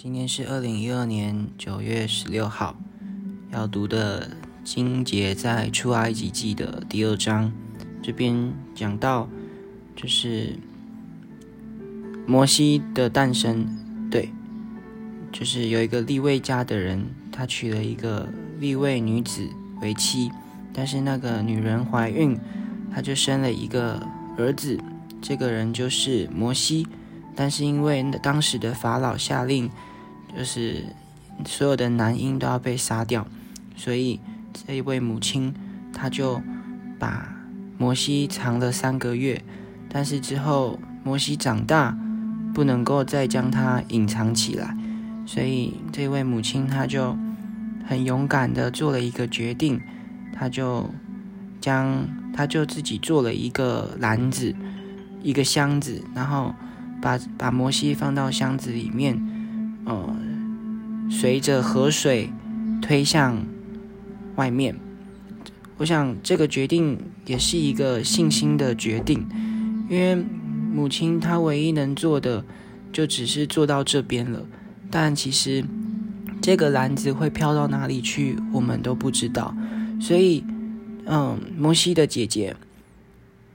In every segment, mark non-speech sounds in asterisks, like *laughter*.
今天是二零一二年九月十六号，要读的经节在出埃及记的第二章。这边讲到，就是摩西的诞生，对，就是有一个立位家的人，他娶了一个立位女子为妻，但是那个女人怀孕，他就生了一个儿子，这个人就是摩西。但是因为当时的法老下令，就是所有的男婴都要被杀掉，所以这一位母亲，她就把摩西藏了三个月。但是之后摩西长大，不能够再将他隐藏起来，所以这位母亲她就很勇敢的做了一个决定，她就将她就自己做了一个篮子，一个箱子，然后。把把摩西放到箱子里面，呃，随着河水推向外面。我想这个决定也是一个信心的决定，因为母亲她唯一能做的就只是做到这边了。但其实这个篮子会飘到哪里去，我们都不知道。所以，嗯，摩西的姐姐，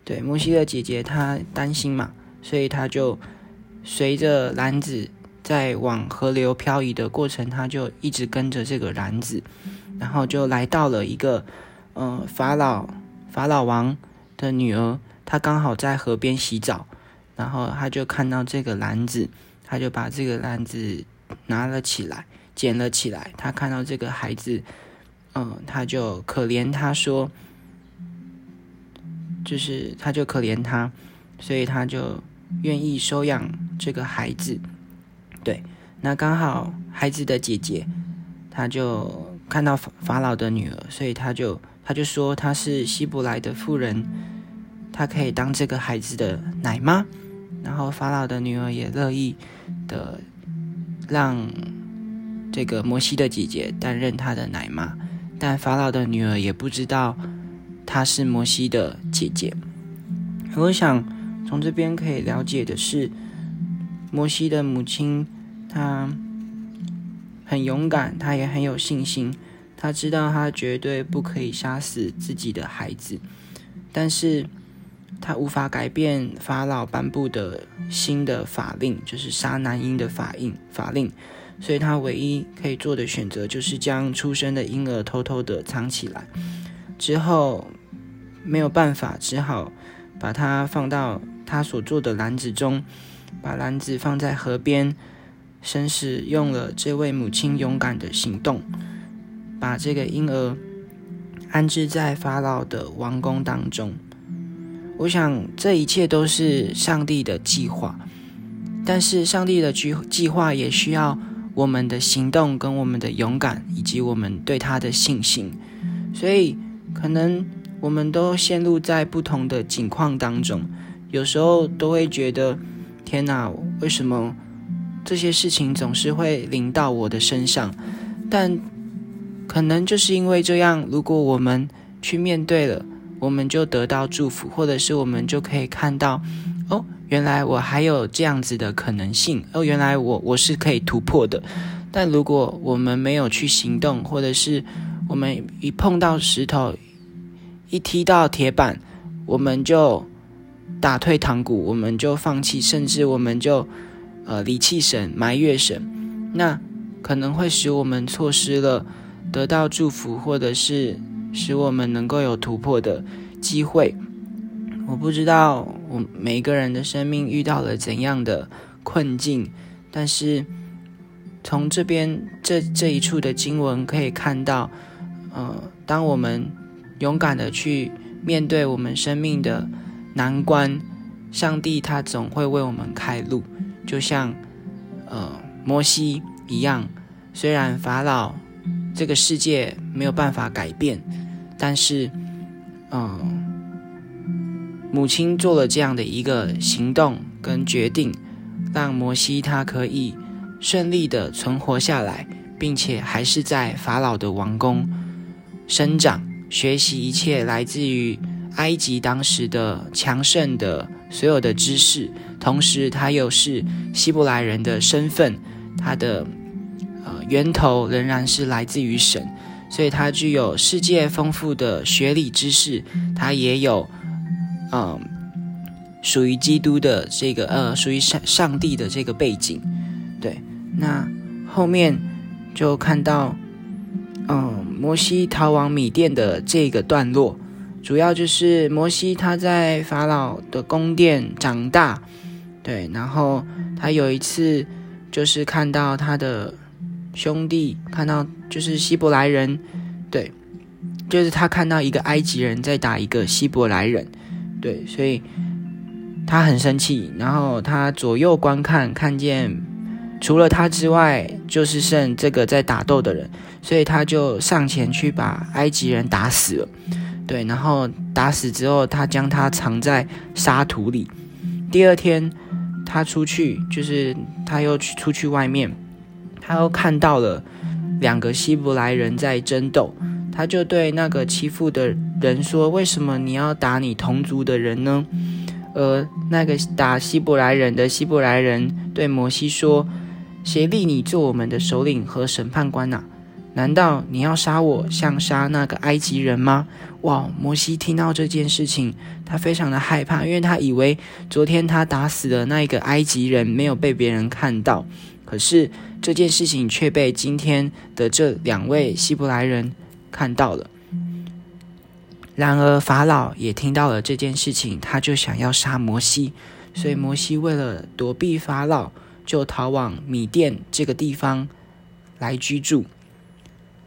对摩西的姐姐，她担心嘛。所以她就随着篮子在往河流漂移的过程，他就一直跟着这个篮子，然后就来到了一个呃法老法老王的女儿，她刚好在河边洗澡，然后他就看到这个篮子，他就把这个篮子拿了起来，捡了起来。他看到这个孩子，嗯，他就可怜他说，就是他就可怜他，所以他就。愿意收养这个孩子，对，那刚好孩子的姐姐，她就看到法法老的女儿，所以她就她就说她是希伯来的妇人，她可以当这个孩子的奶妈。然后法老的女儿也乐意的让这个摩西的姐姐担任她的奶妈，但法老的女儿也不知道她是摩西的姐姐。我想。从这边可以了解的是，摩西的母亲，她很勇敢，她也很有信心。她知道她绝对不可以杀死自己的孩子，但是她无法改变法老颁布的新的法令，就是杀男婴的法令法令。所以她唯一可以做的选择，就是将出生的婴儿偷偷的藏起来。之后没有办法，只好把它放到。她所做的篮子中，把篮子放在河边，神使用了这位母亲勇敢的行动，把这个婴儿安置在法老的王宫当中。我想这一切都是上帝的计划，但是上帝的计计划也需要我们的行动、跟我们的勇敢，以及我们对他的信心。所以，可能我们都陷入在不同的境况当中。有时候都会觉得，天哪，为什么这些事情总是会临到我的身上？但可能就是因为这样，如果我们去面对了，我们就得到祝福，或者是我们就可以看到，哦，原来我还有这样子的可能性，哦，原来我我是可以突破的。但如果我们没有去行动，或者是我们一碰到石头，一踢到铁板，我们就。打退堂鼓，我们就放弃，甚至我们就呃离弃神、埋怨神，那可能会使我们错失了得到祝福，或者是使我们能够有突破的机会。我不知道我每个人的生命遇到了怎样的困境，但是从这边这这一处的经文可以看到，呃，当我们勇敢的去面对我们生命的。难关，上帝他总会为我们开路，就像呃摩西一样。虽然法老这个世界没有办法改变，但是嗯，母亲做了这样的一个行动跟决定，让摩西他可以顺利的存活下来，并且还是在法老的王宫生长，学习一切来自于。埃及当时的强盛的所有的知识，同时他又是希伯来人的身份，它的呃源头仍然是来自于神，所以它具有世界丰富的学理知识，它也有嗯属于基督的这个呃属于上上帝的这个背景。对，那后面就看到嗯摩西逃往米甸的这个段落。主要就是摩西他在法老的宫殿长大，对，然后他有一次就是看到他的兄弟，看到就是希伯来人，对，就是他看到一个埃及人在打一个希伯来人，对，所以他很生气，然后他左右观看，看见除了他之外，就是剩这个在打斗的人，所以他就上前去把埃及人打死了。对，然后打死之后，他将他藏在沙土里。第二天，他出去，就是他又去出去外面，他又看到了两个希伯来人在争斗。他就对那个欺负的人说：“为什么你要打你同族的人呢？”而那个打希伯来人的希伯来人对摩西说：“谁立你做我们的首领和审判官呐？”难道你要杀我，像杀那个埃及人吗？哇！摩西听到这件事情，他非常的害怕，因为他以为昨天他打死的那一个埃及人没有被别人看到，可是这件事情却被今天的这两位希伯来人看到了。然而法老也听到了这件事情，他就想要杀摩西，所以摩西为了躲避法老，就逃往米甸这个地方来居住。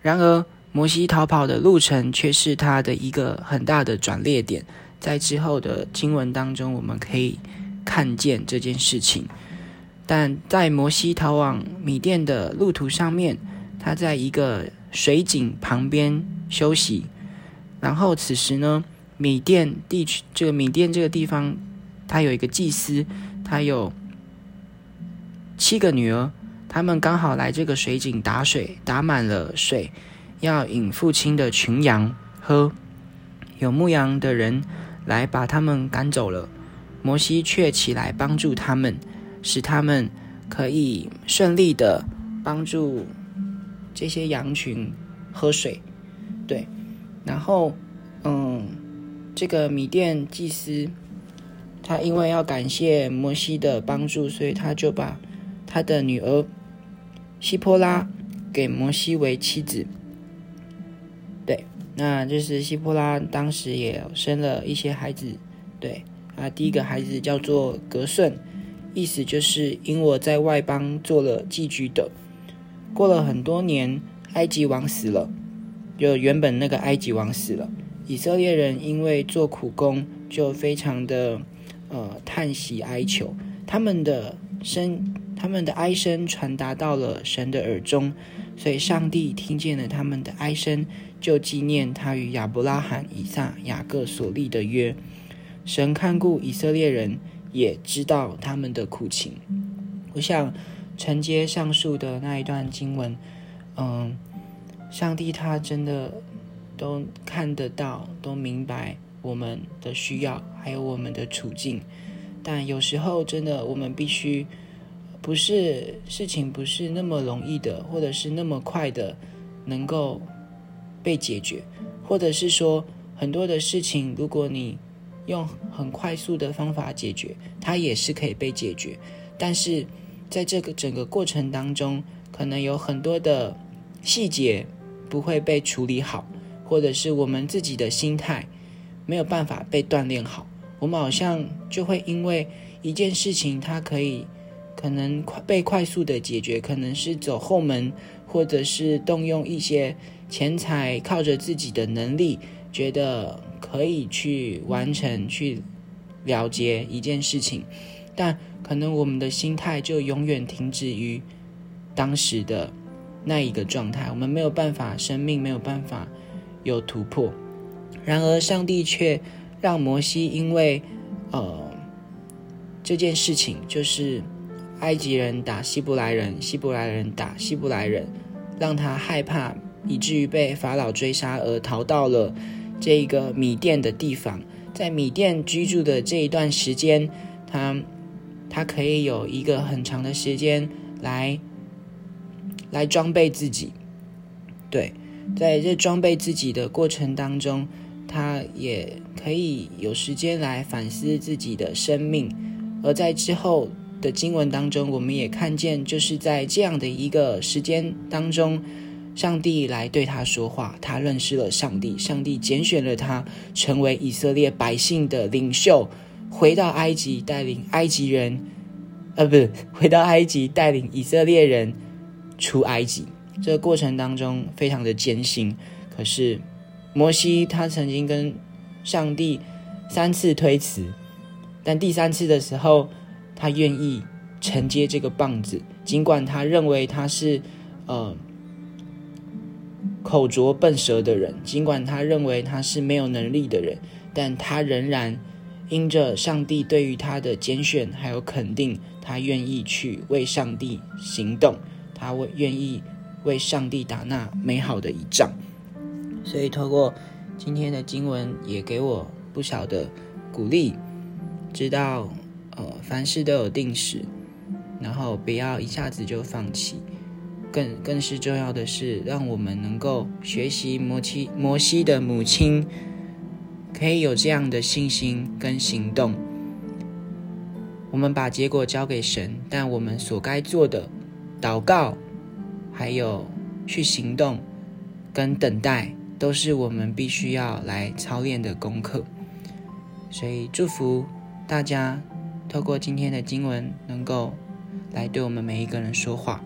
然而，摩西逃跑的路程却是他的一个很大的转捩点。在之后的经文当中，我们可以看见这件事情。但在摩西逃往米甸的路途上面，他在一个水井旁边休息。然后此时呢，米甸地区这个米甸这个地方，他有一个祭司，他有七个女儿。他们刚好来这个水井打水，打满了水，要引父亲的群羊喝。有牧羊的人来把他们赶走了，摩西却起来帮助他们，使他们可以顺利的帮助这些羊群喝水。对，然后，嗯，这个米甸祭司，他因为要感谢摩西的帮助，所以他就把他的女儿。希波拉给摩西为妻子，对，那就是希波拉当时也生了一些孩子，对啊，第一个孩子叫做格顺，意思就是因我在外邦做了寄居的。过了很多年，埃及王死了，就原本那个埃及王死了，以色列人因为做苦工，就非常的呃叹息哀求，他们的生。他们的哀声传达到了神的耳中，所以上帝听见了他们的哀声，就纪念他与亚伯拉罕、以撒、雅各所立的约。神看顾以色列人，也知道他们的苦情。我想承接上述的那一段经文，嗯，上帝他真的都看得到，都明白我们的需要，还有我们的处境。但有时候，真的我们必须。不是事情不是那么容易的，或者是那么快的能够被解决，或者是说很多的事情，如果你用很快速的方法解决，它也是可以被解决。但是在这个整个过程当中，可能有很多的细节不会被处理好，或者是我们自己的心态没有办法被锻炼好，我们好像就会因为一件事情，它可以。可能快被快速的解决，可能是走后门，或者是动用一些钱财，靠着自己的能力，觉得可以去完成、去了结一件事情，但可能我们的心态就永远停止于当时的那一个状态，我们没有办法，生命没有办法有突破。然而，上帝却让摩西因为呃这件事情，就是。埃及人打希伯来人，希伯来人打希伯来人，让他害怕，以至于被法老追杀而逃到了这个米甸的地方。在米甸居住的这一段时间，他他可以有一个很长的时间来来装备自己。对，在这装备自己的过程当中，他也可以有时间来反思自己的生命。而在之后的经文当中，我们也看见，就是在这样的一个时间当中，上帝来对他说话，他认识了上帝，上帝拣选了他成为以色列百姓的领袖，回到埃及带领埃及人，呃，不 *laughs* 回到埃及带领以色列人出埃及。这个过程当中非常的艰辛，可是摩西他曾经跟上帝三次推辞，但第三次的时候，他愿意承接这个棒子，尽管他认为他是呃口拙笨舌的人，尽管他认为他是没有能力的人，但他仍然因着上帝对于他的拣选还有肯定，他愿意去为上帝行动，他为愿意。为上帝打那美好的一仗，所以透过今天的经文，也给我不小的鼓励，知道呃凡事都有定时，然后不要一下子就放弃，更更是重要的是，让我们能够学习摩西摩西的母亲，可以有这样的信心跟行动。我们把结果交给神，但我们所该做的祷告。还有去行动跟等待，都是我们必须要来操练的功课。所以祝福大家，透过今天的经文，能够来对我们每一个人说话。